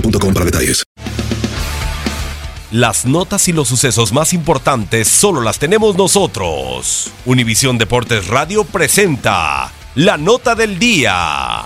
boostmobile.com para detalles. Las notas y los sucesos más importantes solo las tenemos nosotros. Univisión Deportes Radio presenta la nota del día.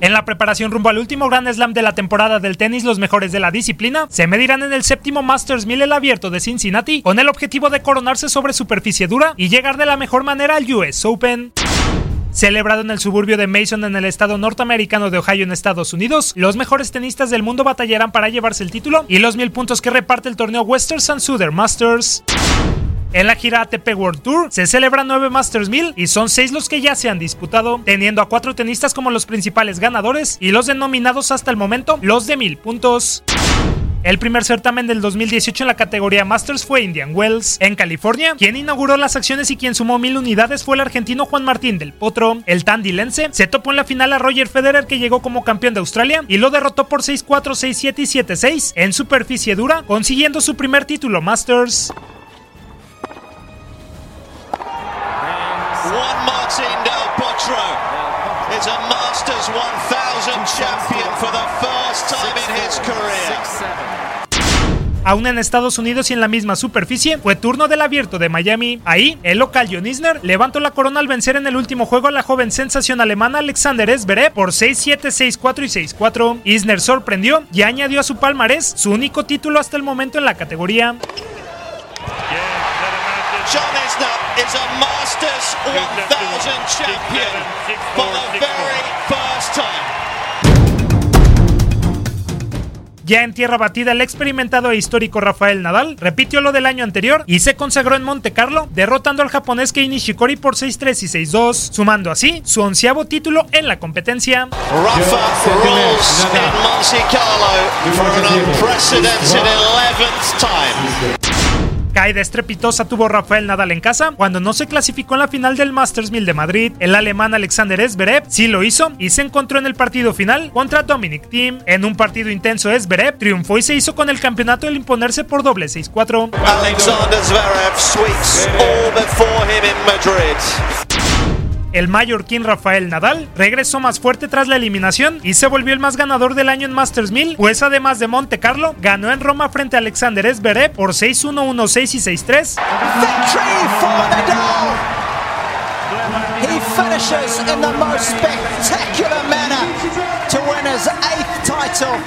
En la preparación rumbo al último Grand Slam de la temporada del tenis, los mejores de la disciplina se medirán en el séptimo Masters 1000 el abierto de Cincinnati con el objetivo de coronarse sobre superficie dura y llegar de la mejor manera al US Open. Celebrado en el suburbio de Mason en el estado norteamericano de Ohio en Estados Unidos, los mejores tenistas del mundo batallarán para llevarse el título y los mil puntos que reparte el torneo Western Sun Southern Masters. En la gira ATP World Tour se celebran 9 Masters 1000 y son 6 los que ya se han disputado, teniendo a 4 tenistas como los principales ganadores y los denominados hasta el momento los de 1000 puntos. El primer certamen del 2018 en la categoría Masters fue Indian Wells. En California, quien inauguró las acciones y quien sumó mil unidades fue el argentino Juan Martín del Potro. El tandilense se topó en la final a Roger Federer que llegó como campeón de Australia y lo derrotó por 6-4, 6-7 y 7-6 en superficie dura, consiguiendo su primer título Masters. Is a Masters 1000 champion for the first time. Aún en Estados Unidos y en la misma superficie, fue turno del abierto de Miami. Ahí, el local John Isner levantó la corona al vencer en el último juego a la joven sensación alemana Alexander Zverev por 6-7, 6-4 y 6-4. Isner sorprendió y añadió a su palmarés su único título hasta el momento en la categoría. John Isner is a Masters 1000 champion for the very first time. Ya en tierra batida, el experimentado e histórico Rafael Nadal repitió lo del año anterior y se consagró en Monte Carlo, derrotando al japonés Kei Nishikori por 6-3 y 6-2, sumando así su onceavo título en la competencia. Rafa Caída estrepitosa tuvo Rafael Nadal en casa cuando no se clasificó en la final del Masters 1000 de Madrid. El alemán Alexander Zverev sí lo hizo y se encontró en el partido final contra Dominic Thiem. En un partido intenso, Zverev triunfó y se hizo con el campeonato al imponerse por doble 6-4. Alexander Zverev sweeps all before him in Madrid. El mallorquín Rafael Nadal regresó más fuerte tras la eliminación y se volvió el más ganador del año en Masters 1000, pues además de Monte Carlo, ganó en Roma frente a Alexander Zverev por 6-1, 1-6 y 6-3. Victory for Nadal. He finishes in the most spectacular manner to win his eighth title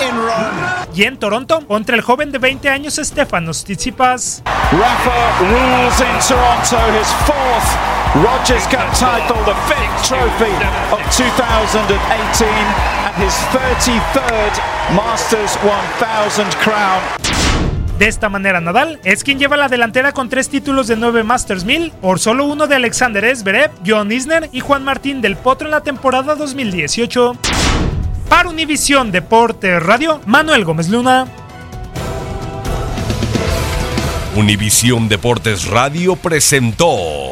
in Rome. Y en Toronto, contra el joven de 20 años Stefanos Tsitsipas. Rafa rules in Toronto, his fourth Rogers Cup title, the fifth trophy of 2018, and his 33rd Masters 1000 crown. De esta manera, Nadal es quien lleva la delantera con tres títulos de 9 Masters 1000, por solo uno de Alexander Zverev, John Isner y Juan Martín del Potro en la temporada 2018. Para Univisión Deporte Radio, Manuel Gómez Luna. Univisión Deportes Radio presentó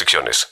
restricciones.